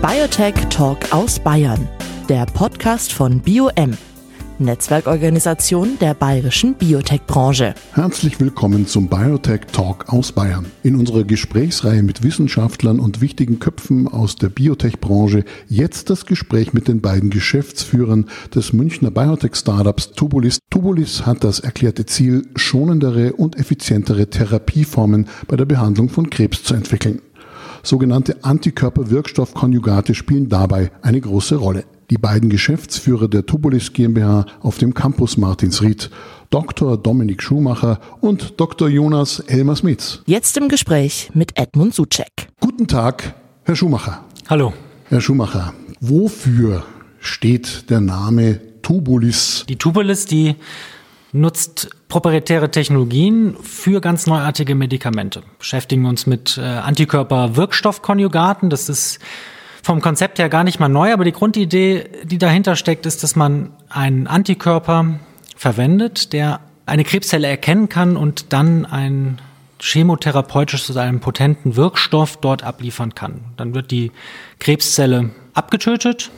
Biotech Talk aus Bayern, der Podcast von BioM, Netzwerkorganisation der bayerischen Biotech-Branche. Herzlich willkommen zum Biotech Talk aus Bayern. In unserer Gesprächsreihe mit Wissenschaftlern und wichtigen Köpfen aus der Biotech-Branche jetzt das Gespräch mit den beiden Geschäftsführern des Münchner Biotech-Startups Tubulis. Tubulis hat das erklärte Ziel, schonendere und effizientere Therapieformen bei der Behandlung von Krebs zu entwickeln. Sogenannte Antikörperwirkstoffkonjugate spielen dabei eine große Rolle. Die beiden Geschäftsführer der Tubulis GmbH auf dem Campus Martinsried, Dr. Dominik Schumacher und Dr. Jonas Elmer-Smits. Jetzt im Gespräch mit Edmund Suchek. Guten Tag, Herr Schumacher. Hallo. Herr Schumacher, wofür steht der Name Tubulis? Die Tubulis, die nutzt proprietäre Technologien für ganz neuartige Medikamente. Beschäftigen uns mit äh, Antikörperwirkstoffkonjugaten. Das ist vom Konzept her gar nicht mal neu, aber die Grundidee, die dahinter steckt, ist, dass man einen Antikörper verwendet, der eine Krebszelle erkennen kann und dann ein chemotherapeutisches oder einen potenten Wirkstoff dort abliefern kann. Dann wird die Krebszelle abgetötet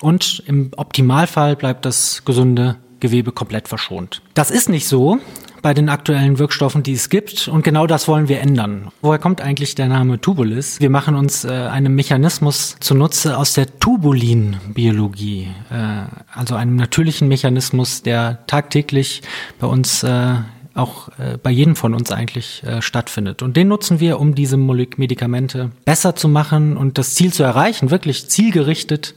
und im Optimalfall bleibt das gesunde Gewebe komplett verschont. Das ist nicht so bei den aktuellen Wirkstoffen, die es gibt. Und genau das wollen wir ändern. Woher kommt eigentlich der Name Tubulis? Wir machen uns äh, einen Mechanismus zunutze aus der Tubulinbiologie, äh, also einem natürlichen Mechanismus, der tagtäglich bei uns äh, auch äh, bei jedem von uns eigentlich äh, stattfindet. Und den nutzen wir, um diese Medikamente besser zu machen und das Ziel zu erreichen, wirklich zielgerichtet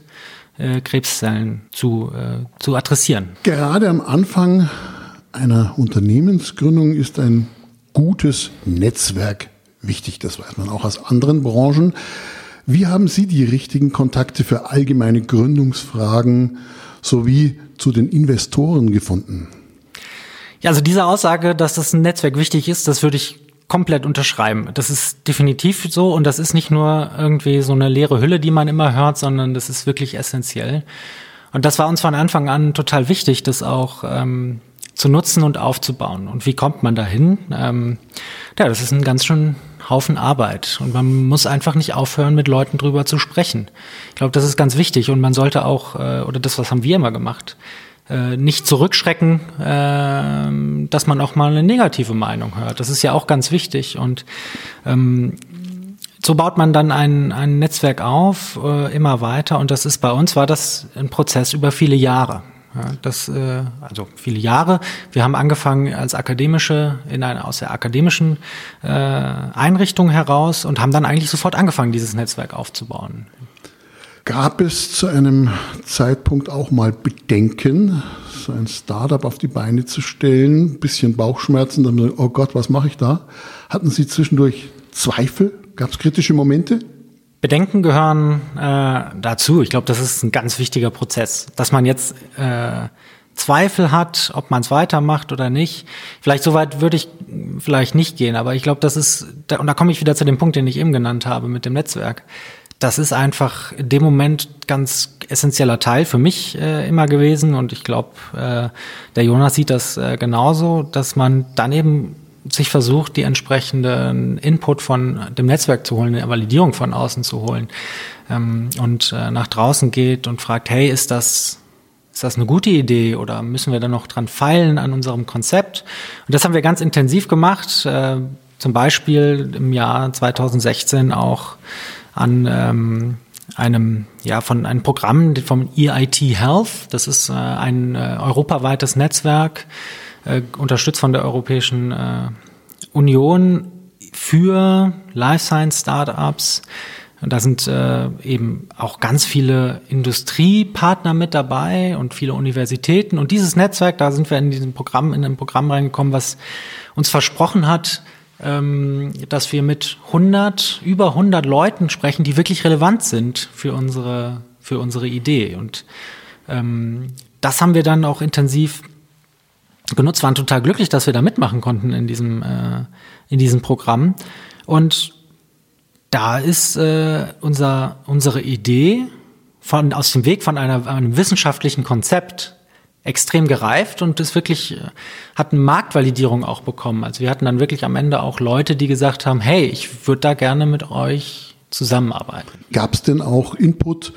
äh, Krebszellen zu, äh, zu adressieren. Gerade am Anfang einer Unternehmensgründung ist ein gutes Netzwerk wichtig. Das weiß man auch aus anderen Branchen. Wie haben Sie die richtigen Kontakte für allgemeine Gründungsfragen sowie zu den Investoren gefunden? Ja, also diese Aussage, dass das ein Netzwerk wichtig ist, das würde ich komplett unterschreiben. Das ist definitiv so und das ist nicht nur irgendwie so eine leere Hülle, die man immer hört, sondern das ist wirklich essentiell. Und das war uns von Anfang an total wichtig, das auch ähm, zu nutzen und aufzubauen. Und wie kommt man dahin? Ähm, ja, das ist ein ganz schön Haufen Arbeit und man muss einfach nicht aufhören, mit Leuten drüber zu sprechen. Ich glaube, das ist ganz wichtig und man sollte auch, äh, oder das, was haben wir immer gemacht, nicht zurückschrecken, äh, dass man auch mal eine negative Meinung hört. Das ist ja auch ganz wichtig. Und ähm, so baut man dann ein, ein Netzwerk auf, äh, immer weiter. Und das ist bei uns war das ein Prozess über viele Jahre. Ja, das, äh, also viele Jahre. Wir haben angefangen als akademische, in einer, aus der akademischen äh, Einrichtung heraus und haben dann eigentlich sofort angefangen, dieses Netzwerk aufzubauen. Gab es zu einem Zeitpunkt auch mal Bedenken, so ein Startup auf die Beine zu stellen, bisschen Bauchschmerzen, dann, oh Gott, was mache ich da? Hatten Sie zwischendurch Zweifel? Gab es kritische Momente? Bedenken gehören äh, dazu. Ich glaube, das ist ein ganz wichtiger Prozess, dass man jetzt äh, Zweifel hat, ob man es weitermacht oder nicht. Vielleicht so weit würde ich vielleicht nicht gehen, aber ich glaube, das ist, und da komme ich wieder zu dem Punkt, den ich eben genannt habe mit dem Netzwerk das ist einfach in dem Moment ganz essentieller Teil für mich äh, immer gewesen und ich glaube, äh, der Jonas sieht das äh, genauso, dass man dann eben sich versucht, die entsprechenden Input von dem Netzwerk zu holen, eine Validierung von außen zu holen ähm, und äh, nach draußen geht und fragt, hey, ist das ist das eine gute Idee oder müssen wir da noch dran feilen an unserem Konzept? Und das haben wir ganz intensiv gemacht, äh, zum Beispiel im Jahr 2016 auch an ähm, einem ja von einem Programm vom EIT Health. Das ist äh, ein äh, europaweites Netzwerk, äh, unterstützt von der Europäischen äh, Union für Life Science Startups. Und da sind äh, eben auch ganz viele Industriepartner mit dabei und viele Universitäten. Und dieses Netzwerk, da sind wir in diesem Programm, in ein Programm reingekommen, was uns versprochen hat, dass wir mit 100, über 100 Leuten sprechen, die wirklich relevant sind für unsere, für unsere Idee. Und ähm, das haben wir dann auch intensiv genutzt, waren total glücklich, dass wir da mitmachen konnten in diesem, äh, in diesem Programm. Und da ist äh, unser, unsere Idee von, aus dem Weg von einer, einem wissenschaftlichen Konzept extrem gereift und ist wirklich, äh, hat eine Marktvalidierung auch bekommen. Also wir hatten dann wirklich am Ende auch Leute, die gesagt haben, hey, ich würde da gerne mit euch zusammenarbeiten. Gab es denn auch Input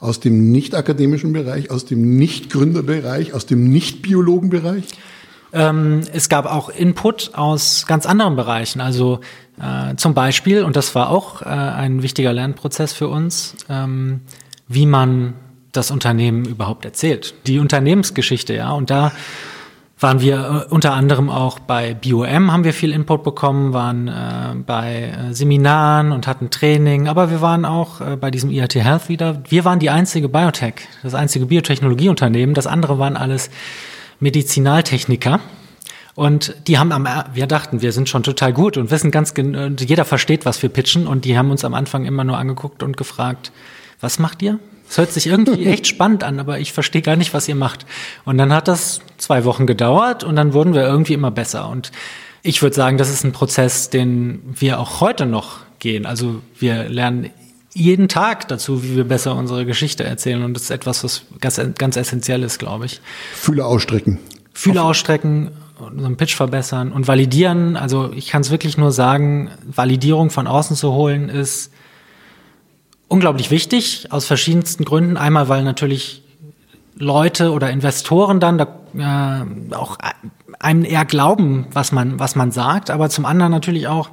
aus dem nicht akademischen Bereich, aus dem nicht Gründerbereich, aus dem nicht Biologenbereich? Ähm, es gab auch Input aus ganz anderen Bereichen. Also äh, zum Beispiel, und das war auch äh, ein wichtiger Lernprozess für uns, ähm, wie man das Unternehmen überhaupt erzählt. Die Unternehmensgeschichte, ja. Und da waren wir äh, unter anderem auch bei BioM haben wir viel Input bekommen, waren äh, bei äh, Seminaren und hatten Training, aber wir waren auch äh, bei diesem IAT Health wieder. Wir waren die einzige Biotech, das einzige Biotechnologieunternehmen. Das andere waren alles Medizinaltechniker. Und die haben am, wir dachten, wir sind schon total gut und wissen ganz genau, jeder versteht, was wir pitchen. Und die haben uns am Anfang immer nur angeguckt und gefragt, was macht ihr? Es hört sich irgendwie echt spannend an, aber ich verstehe gar nicht, was ihr macht. Und dann hat das zwei Wochen gedauert und dann wurden wir irgendwie immer besser. Und ich würde sagen, das ist ein Prozess, den wir auch heute noch gehen. Also wir lernen jeden Tag dazu, wie wir besser unsere Geschichte erzählen. Und das ist etwas, was ganz, ganz essentiell ist, glaube ich. Fühle ausstrecken. Fühle ausstrecken, unseren Pitch verbessern und validieren. Also ich kann es wirklich nur sagen, Validierung von außen zu holen ist unglaublich wichtig aus verschiedensten Gründen. Einmal, weil natürlich Leute oder Investoren dann da, äh, auch einem eher glauben, was man, was man sagt, aber zum anderen natürlich auch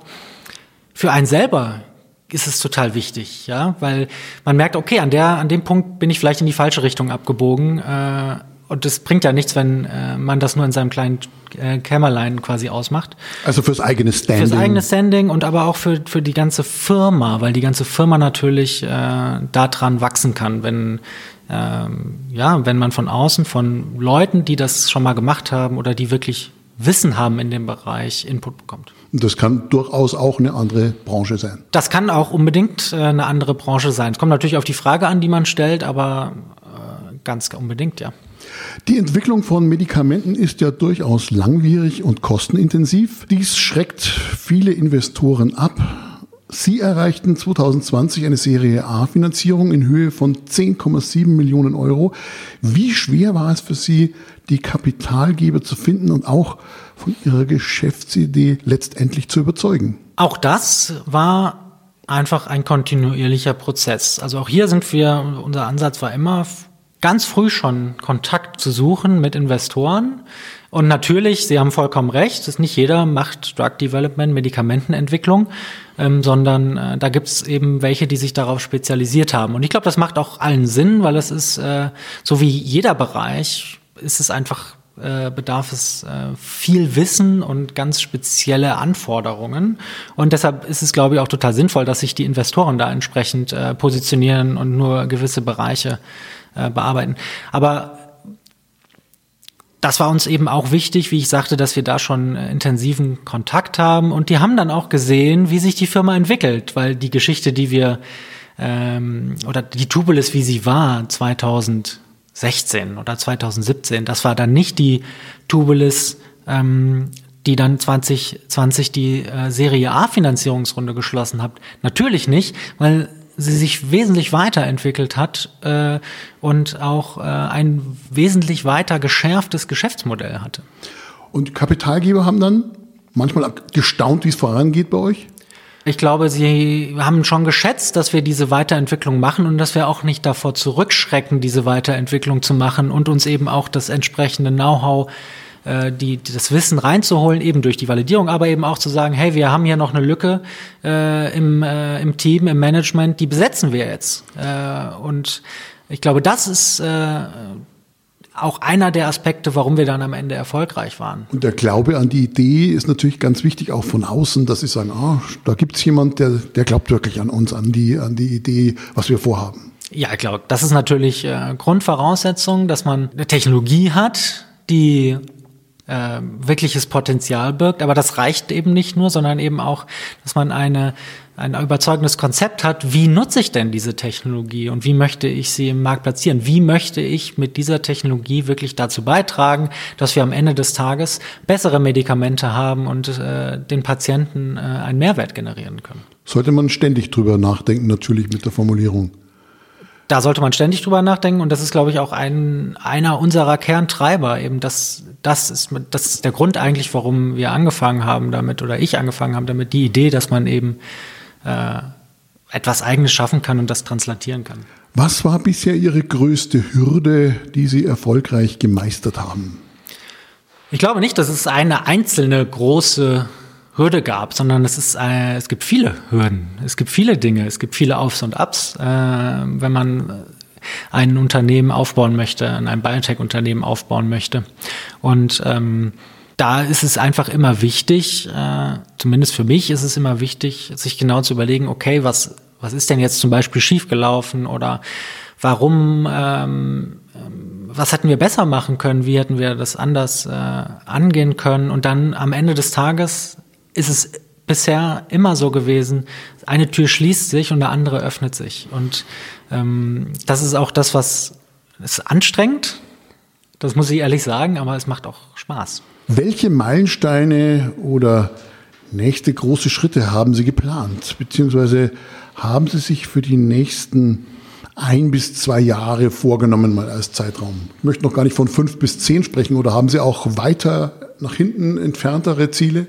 für einen selber ist es total wichtig, ja, weil man merkt, okay, an der, an dem Punkt bin ich vielleicht in die falsche Richtung abgebogen. Äh, und das bringt ja nichts, wenn äh, man das nur in seinem kleinen äh, Kämmerlein quasi ausmacht. Also fürs eigene Standing. Fürs eigene Standing und aber auch für, für die ganze Firma, weil die ganze Firma natürlich äh, daran wachsen kann, wenn ähm, ja, wenn man von außen von Leuten, die das schon mal gemacht haben oder die wirklich Wissen haben in dem Bereich, Input bekommt. Das kann durchaus auch eine andere Branche sein. Das kann auch unbedingt äh, eine andere Branche sein. Es kommt natürlich auf die Frage an, die man stellt, aber äh, ganz unbedingt, ja. Die Entwicklung von Medikamenten ist ja durchaus langwierig und kostenintensiv. Dies schreckt viele Investoren ab. Sie erreichten 2020 eine Serie A-Finanzierung in Höhe von 10,7 Millionen Euro. Wie schwer war es für Sie, die Kapitalgeber zu finden und auch von Ihrer Geschäftsidee letztendlich zu überzeugen? Auch das war einfach ein kontinuierlicher Prozess. Also auch hier sind wir, unser Ansatz war immer ganz früh schon Kontakt zu suchen mit Investoren. Und natürlich, Sie haben vollkommen recht, dass nicht jeder macht Drug Development, Medikamentenentwicklung, ähm, sondern äh, da gibt es eben welche, die sich darauf spezialisiert haben. Und ich glaube, das macht auch allen Sinn, weil es ist, äh, so wie jeder Bereich, ist es einfach äh, bedarf es äh, viel Wissen und ganz spezielle Anforderungen. Und deshalb ist es, glaube ich, auch total sinnvoll, dass sich die Investoren da entsprechend äh, positionieren und nur gewisse Bereiche äh, bearbeiten. Aber das war uns eben auch wichtig, wie ich sagte, dass wir da schon äh, intensiven Kontakt haben. Und die haben dann auch gesehen, wie sich die Firma entwickelt, weil die Geschichte, die wir ähm, oder die Tubulis, wie sie war, 2016 oder 2017, das war dann nicht die Tubulis, ähm, die dann 2020 die äh, Serie A Finanzierungsrunde geschlossen hat. Natürlich nicht, weil sie sich wesentlich weiterentwickelt hat äh, und auch äh, ein wesentlich weiter geschärftes Geschäftsmodell hatte. Und Kapitalgeber haben dann manchmal gestaunt, wie es vorangeht bei euch? Ich glaube, sie haben schon geschätzt, dass wir diese Weiterentwicklung machen und dass wir auch nicht davor zurückschrecken, diese Weiterentwicklung zu machen und uns eben auch das entsprechende Know-how äh, die, das Wissen reinzuholen, eben durch die Validierung, aber eben auch zu sagen, hey, wir haben hier noch eine Lücke äh, im, äh, im Team, im Management, die besetzen wir jetzt. Äh, und ich glaube, das ist äh, auch einer der Aspekte, warum wir dann am Ende erfolgreich waren. Und der Glaube an die Idee ist natürlich ganz wichtig, auch von außen, dass sie sagen, ah, da gibt's jemand, der, der glaubt wirklich an uns, an die, an die Idee, was wir vorhaben. Ja, ich glaube, das ist natürlich äh, Grundvoraussetzung, dass man eine Technologie hat, die äh, wirkliches Potenzial birgt. Aber das reicht eben nicht nur, sondern eben auch, dass man eine, ein überzeugendes Konzept hat, wie nutze ich denn diese Technologie und wie möchte ich sie im Markt platzieren? Wie möchte ich mit dieser Technologie wirklich dazu beitragen, dass wir am Ende des Tages bessere Medikamente haben und äh, den Patienten äh, einen Mehrwert generieren können? Sollte man ständig drüber nachdenken, natürlich mit der Formulierung da sollte man ständig drüber nachdenken und das ist, glaube ich, auch ein, einer unserer Kerntreiber. Eben das, das ist, das ist der Grund eigentlich, warum wir angefangen haben damit oder ich angefangen habe damit, die Idee, dass man eben äh, etwas Eigenes schaffen kann und das translatieren kann. Was war bisher Ihre größte Hürde, die Sie erfolgreich gemeistert haben? Ich glaube nicht, dass es eine einzelne große Hürde gab, sondern es ist, äh, es gibt viele Hürden, es gibt viele Dinge, es gibt viele Aufs und Ups. Äh, wenn man ein Unternehmen aufbauen möchte, ein Biotech-Unternehmen aufbauen möchte. Und ähm, da ist es einfach immer wichtig, äh, zumindest für mich ist es immer wichtig, sich genau zu überlegen, okay, was, was ist denn jetzt zum Beispiel schiefgelaufen oder warum, ähm, was hätten wir besser machen können, wie hätten wir das anders äh, angehen können und dann am Ende des Tages ist es bisher immer so gewesen, eine Tür schließt sich und eine andere öffnet sich. Und ähm, das ist auch das, was ist anstrengend, das muss ich ehrlich sagen, aber es macht auch Spaß. Welche Meilensteine oder nächste große Schritte haben Sie geplant? Beziehungsweise haben Sie sich für die nächsten ein bis zwei Jahre vorgenommen, mal als Zeitraum? Ich möchte noch gar nicht von fünf bis zehn sprechen oder haben Sie auch weiter nach hinten entferntere Ziele?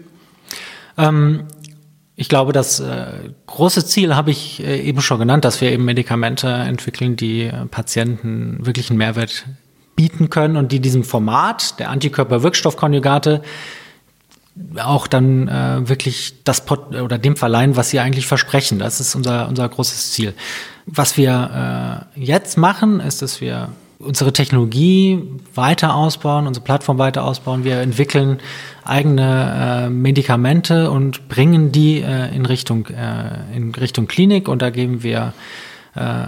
Ähm, ich glaube, das äh, große Ziel habe ich äh, eben schon genannt, dass wir eben Medikamente entwickeln, die äh, Patienten wirklich einen Mehrwert bieten können und die diesem Format der Antikörperwirkstoffkonjugate auch dann äh, wirklich das Pot oder dem verleihen, was sie eigentlich versprechen. Das ist unser unser großes Ziel. Was wir äh, jetzt machen, ist, dass wir unsere Technologie weiter ausbauen, unsere Plattform weiter ausbauen. Wir entwickeln eigene äh, Medikamente und bringen die äh, in Richtung äh, in Richtung Klinik und da geben wir äh,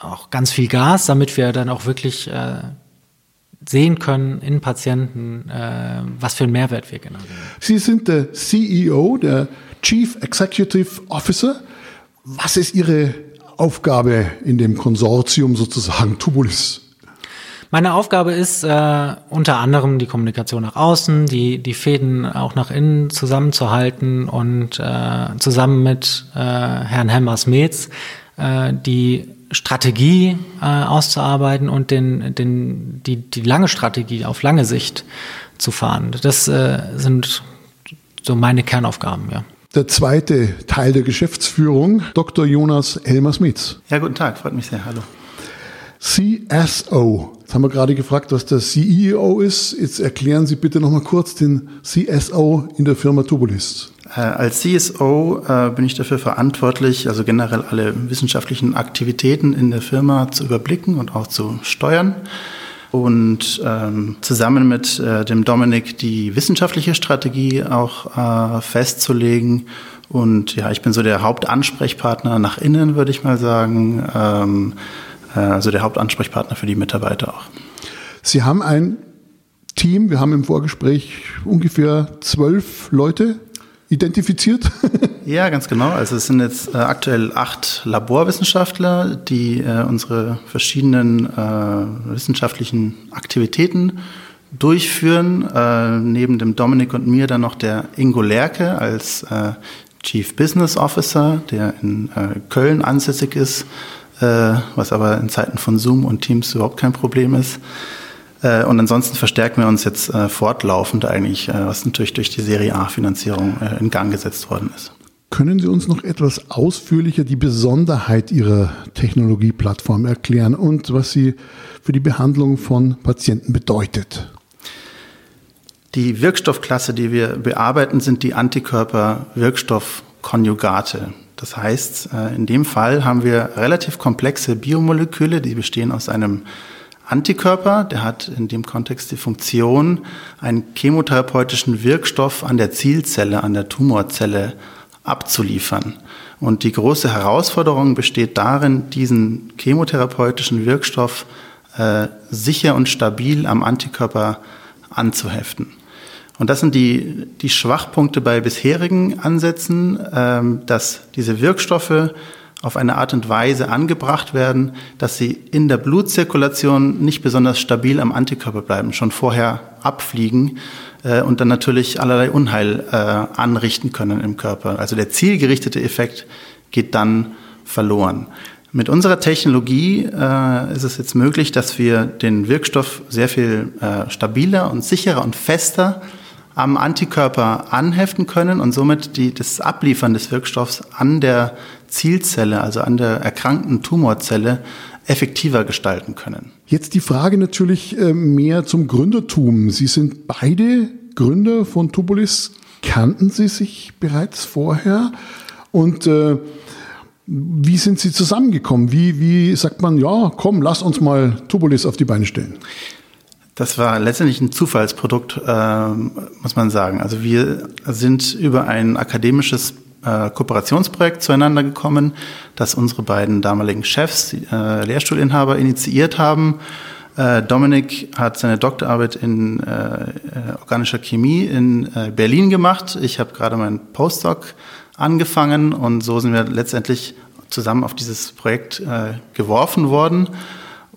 auch ganz viel Gas, damit wir dann auch wirklich äh, sehen können in Patienten, äh, was für einen Mehrwert wir generieren. Sie sind der CEO, der Chief Executive Officer. Was ist Ihre Aufgabe in dem Konsortium sozusagen Tubulis? Meine Aufgabe ist äh, unter anderem die Kommunikation nach außen, die, die Fäden auch nach innen zusammenzuhalten und äh, zusammen mit äh, Herrn Hemmers-Metz äh, die Strategie äh, auszuarbeiten und den, den, die, die lange Strategie auf lange Sicht zu fahren. Das äh, sind so meine Kernaufgaben, ja. Der zweite Teil der Geschäftsführung, Dr. Jonas Elmers-Metz. Ja, guten Tag, freut mich sehr. Hallo. CSO. Jetzt haben wir gerade gefragt, was der CEO ist. Jetzt erklären Sie bitte nochmal kurz den CSO in der Firma Tubulis. Äh, als CSO äh, bin ich dafür verantwortlich, also generell alle wissenschaftlichen Aktivitäten in der Firma zu überblicken und auch zu steuern und ähm, zusammen mit äh, dem Dominik die wissenschaftliche Strategie auch äh, festzulegen. Und ja, ich bin so der Hauptansprechpartner nach innen, würde ich mal sagen. Ähm, äh, also der Hauptansprechpartner für die Mitarbeiter auch. Sie haben ein Team, wir haben im Vorgespräch ungefähr zwölf Leute identifiziert. ja, ganz genau. Also es sind jetzt äh, aktuell acht Laborwissenschaftler, die äh, unsere verschiedenen äh, wissenschaftlichen Aktivitäten durchführen. Äh, neben dem Dominik und mir dann noch der Ingo Lerke als äh, Chief Business Officer, der in Köln ansässig ist äh, was aber in Zeiten von Zoom und Teams überhaupt kein Problem ist. Äh, und ansonsten verstärken wir uns jetzt äh, fortlaufend eigentlich, was natürlich durch die Serie A-Finanzierung in Gang gesetzt worden ist. Können Sie uns noch etwas ausführlicher die Besonderheit Ihrer Technologieplattform erklären und was sie für die Behandlung von Patienten bedeutet? Die Wirkstoffklasse, die wir bearbeiten, sind die Antikörper-Wirkstoffkonjugate. Das heißt, äh, in dem Fall haben wir relativ komplexe Biomoleküle, die bestehen aus einem Antikörper, der hat in dem Kontext die Funktion, einen chemotherapeutischen Wirkstoff an der Zielzelle, an der Tumorzelle abzuliefern. Und die große Herausforderung besteht darin, diesen chemotherapeutischen Wirkstoff äh, sicher und stabil am Antikörper anzuheften. Und das sind die, die Schwachpunkte bei bisherigen Ansätzen, ähm, dass diese Wirkstoffe auf eine Art und Weise angebracht werden, dass sie in der Blutzirkulation nicht besonders stabil am Antikörper bleiben, schon vorher abfliegen äh, und dann natürlich allerlei Unheil äh, anrichten können im Körper. Also der zielgerichtete Effekt geht dann verloren. Mit unserer Technologie äh, ist es jetzt möglich, dass wir den Wirkstoff sehr viel äh, stabiler und sicherer und fester am Antikörper anheften können und somit die, das Abliefern des Wirkstoffs an der Zielzelle, also an der erkrankten Tumorzelle, effektiver gestalten können. Jetzt die Frage natürlich äh, mehr zum Gründertum. Sie sind beide Gründer von Tubulis. Kannten Sie sich bereits vorher? Und äh, wie sind Sie zusammengekommen? Wie, wie sagt man, ja, komm, lass uns mal Tubulis auf die Beine stellen? Das war letztendlich ein Zufallsprodukt, äh, muss man sagen. Also wir sind über ein akademisches äh, Kooperationsprojekt zueinander gekommen, das unsere beiden damaligen Chefs, äh, Lehrstuhlinhaber, initiiert haben. Äh, Dominik hat seine Doktorarbeit in äh, äh, organischer Chemie in Berlin gemacht. Ich habe gerade meinen Postdoc angefangen und so sind wir letztendlich zusammen auf dieses Projekt geworfen worden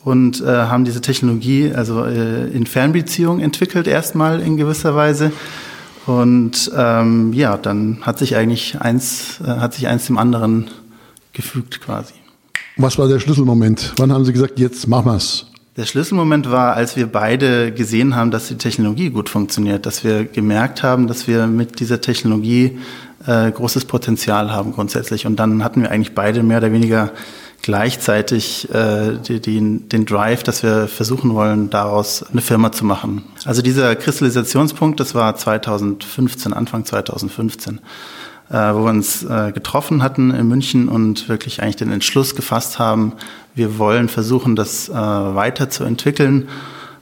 und äh, haben diese Technologie also äh, in Fernbeziehung entwickelt erstmal in gewisser Weise und ähm, ja dann hat sich eigentlich eins äh, hat sich eins dem anderen gefügt quasi. Was war der Schlüsselmoment? Wann haben Sie gesagt, jetzt machen wir's? Der Schlüsselmoment war, als wir beide gesehen haben, dass die Technologie gut funktioniert, dass wir gemerkt haben, dass wir mit dieser Technologie äh, großes Potenzial haben grundsätzlich. Und dann hatten wir eigentlich beide mehr oder weniger gleichzeitig äh, die, die, den Drive, dass wir versuchen wollen, daraus eine Firma zu machen. Also dieser Kristallisationspunkt, das war 2015, Anfang 2015, äh, wo wir uns äh, getroffen hatten in München und wirklich eigentlich den Entschluss gefasst haben, wir wollen versuchen, das äh, weiterzuentwickeln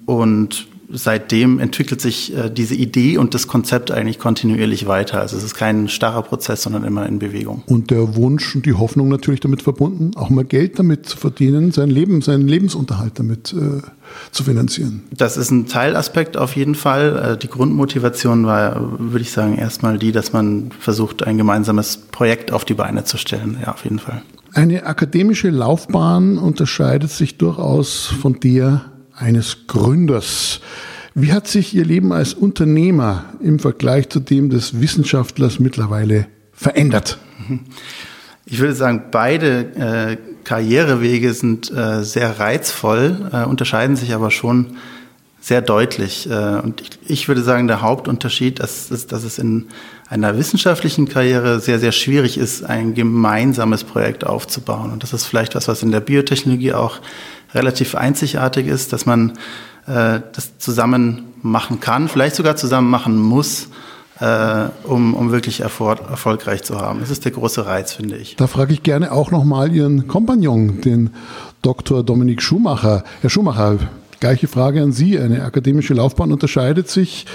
und seitdem entwickelt sich äh, diese Idee und das Konzept eigentlich kontinuierlich weiter. Also es ist kein starrer Prozess, sondern immer in Bewegung. Und der Wunsch und die Hoffnung natürlich damit verbunden, auch mal Geld damit zu verdienen, sein Leben, seinen Lebensunterhalt damit äh, zu finanzieren. Das ist ein Teilaspekt auf jeden Fall. Äh, die Grundmotivation war, würde ich sagen, erstmal die, dass man versucht, ein gemeinsames Projekt auf die Beine zu stellen. Ja, auf jeden Fall. Eine akademische Laufbahn unterscheidet sich durchaus von der eines Gründers. Wie hat sich Ihr Leben als Unternehmer im Vergleich zu dem des Wissenschaftlers mittlerweile verändert? Ich würde sagen, beide äh, Karrierewege sind äh, sehr reizvoll, äh, unterscheiden sich aber schon sehr deutlich. Äh, und ich, ich, würde sagen, der Hauptunterschied ist, ist, dass es in einer wissenschaftlichen Karriere sehr, sehr schwierig ist, ein gemeinsames Projekt aufzubauen. Und das ist vielleicht was, was in der Biotechnologie auch relativ einzigartig ist, dass man äh, das zusammen machen kann, vielleicht sogar zusammen machen muss, äh, um, um wirklich Erfolg, erfolgreich zu haben. Das ist der große Reiz, finde ich. Da frage ich gerne auch nochmal Ihren Kompagnon, den Dr. Dominik Schumacher. Herr Schumacher, gleiche Frage an Sie. Eine akademische Laufbahn unterscheidet sich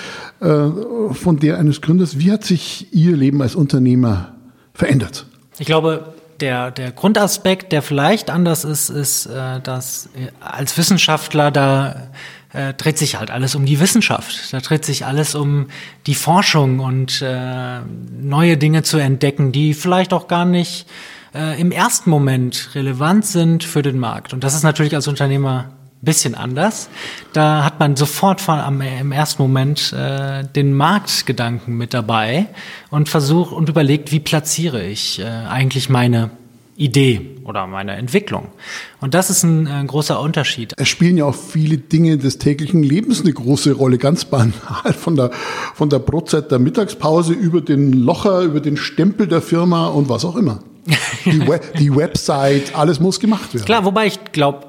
äh, von der eines Gründers. Wie hat sich Ihr Leben als Unternehmer verändert? Ich glaube, der, der Grundaspekt, der vielleicht anders ist, ist, äh, dass äh, als Wissenschaftler da äh, dreht sich halt alles um die Wissenschaft. Da dreht sich alles um die Forschung und äh, neue Dinge zu entdecken, die vielleicht auch gar nicht äh, im ersten Moment relevant sind für den Markt. Und das ist natürlich als Unternehmer bisschen anders. Da hat man sofort von, am, im ersten Moment äh, den Marktgedanken mit dabei und versucht und überlegt, wie platziere ich äh, eigentlich meine Idee oder meine Entwicklung. Und das ist ein, ein, großer Unterschied. Es spielen ja auch viele Dinge des täglichen Lebens eine große Rolle, ganz banal. Von der, von der Brotzeit der Mittagspause über den Locher, über den Stempel der Firma und was auch immer. Die, Web, die Website, alles muss gemacht werden. Klar, wobei ich glaube,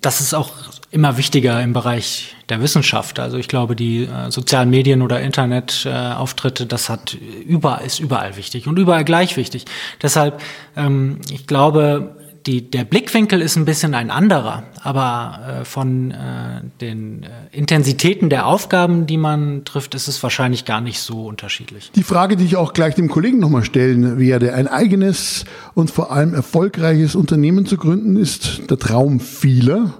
das ist auch immer wichtiger im Bereich der Wissenschaft. Also ich glaube, die äh, sozialen Medien oder Internetauftritte, äh, das hat überall, ist überall wichtig und überall gleich wichtig. Deshalb, ähm, ich glaube, die, der Blickwinkel ist ein bisschen ein anderer, aber äh, von äh, den äh, Intensitäten der Aufgaben, die man trifft, ist es wahrscheinlich gar nicht so unterschiedlich. Die Frage, die ich auch gleich dem Kollegen nochmal stellen werde, ein eigenes und vor allem erfolgreiches Unternehmen zu gründen, ist der Traum vieler.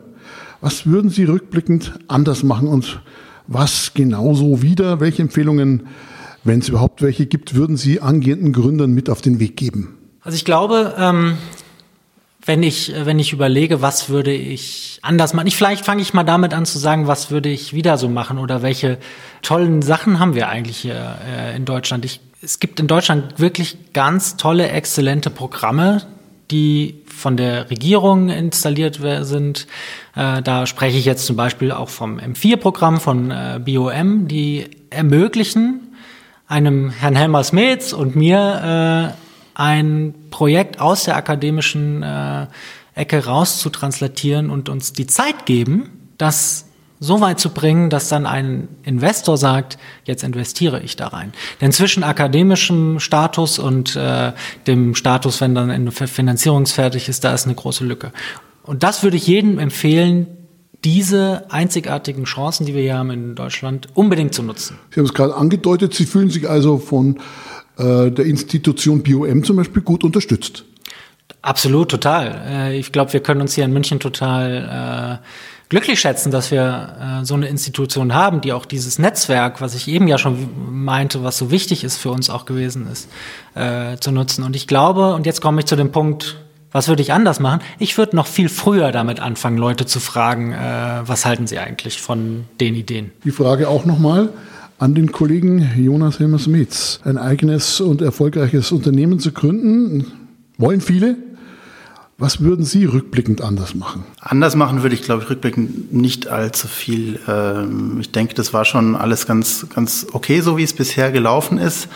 Was würden Sie rückblickend anders machen und was genauso wieder? Welche Empfehlungen, wenn es überhaupt welche gibt, würden Sie angehenden Gründern mit auf den Weg geben? Also ich glaube, ähm, wenn ich, wenn ich überlege, was würde ich anders machen. Ich, vielleicht fange ich mal damit an zu sagen, was würde ich wieder so machen oder welche tollen Sachen haben wir eigentlich hier äh, in Deutschland. Ich, es gibt in Deutschland wirklich ganz tolle, exzellente Programme, die von der Regierung installiert sind. Äh, da spreche ich jetzt zum Beispiel auch vom M4-Programm von äh, BOM, die ermöglichen, einem Herrn Helmer Smets und mir äh, ein Projekt aus der akademischen Ecke raus zu translatieren und uns die Zeit geben, das so weit zu bringen, dass dann ein Investor sagt, jetzt investiere ich da rein. Denn zwischen akademischem Status und äh, dem Status, wenn dann eine Finanzierungsfertig ist, da ist eine große Lücke. Und das würde ich jedem empfehlen, diese einzigartigen Chancen, die wir hier haben in Deutschland, unbedingt zu nutzen. Sie haben es gerade angedeutet, Sie fühlen sich also von äh, der Institution BioM zum Beispiel gut unterstützt. Absolut, total. Äh, ich glaube, wir können uns hier in München total äh, glücklich schätzen, dass wir äh, so eine Institution haben, die auch dieses Netzwerk, was ich eben ja schon meinte, was so wichtig ist für uns auch gewesen ist, äh, zu nutzen. Und ich glaube, und jetzt komme ich zu dem Punkt, was würde ich anders machen? Ich würde noch viel früher damit anfangen, Leute zu fragen, äh, was halten sie eigentlich von den Ideen? Die Frage auch nochmal an den Kollegen Jonas Helmers-Metz. Ein eigenes und erfolgreiches Unternehmen zu gründen, wollen viele, was würden Sie rückblickend anders machen? Anders machen würde ich, glaube ich, rückblickend nicht allzu viel. Ähm, ich denke, das war schon alles ganz, ganz okay, so wie es bisher gelaufen ist.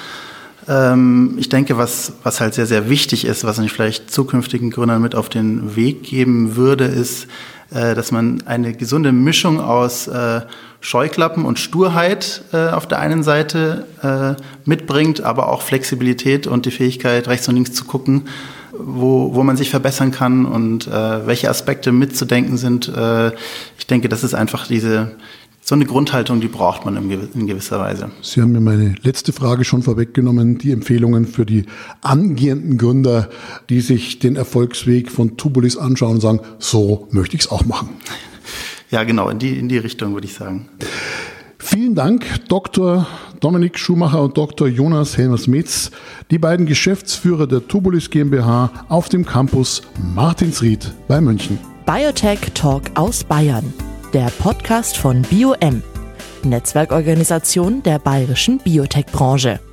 Ähm, ich denke, was, was halt sehr, sehr wichtig ist, was ich vielleicht zukünftigen Gründern mit auf den Weg geben würde, ist, dass man eine gesunde Mischung aus äh, Scheuklappen und Sturheit äh, auf der einen Seite mitbringt, aber auch Flexibilität und die Fähigkeit, rechts und links zu gucken wo, wo man sich verbessern kann und äh, welche Aspekte mitzudenken sind. Äh, ich denke, das ist einfach diese so eine Grundhaltung, die braucht man in gewisser Weise. Sie haben mir meine letzte Frage schon vorweggenommen, die Empfehlungen für die angehenden Gründer, die sich den Erfolgsweg von Tubulis anschauen und sagen, so möchte ich es auch machen. Ja, genau, in die, in die Richtung würde ich sagen. Vielen Dank, Dr. Dominik Schumacher und Dr. Jonas Helmers-Metz, die beiden Geschäftsführer der Tubulis GmbH auf dem Campus Martinsried bei München. Biotech Talk aus Bayern, der Podcast von BioM, Netzwerkorganisation der bayerischen Biotech-Branche.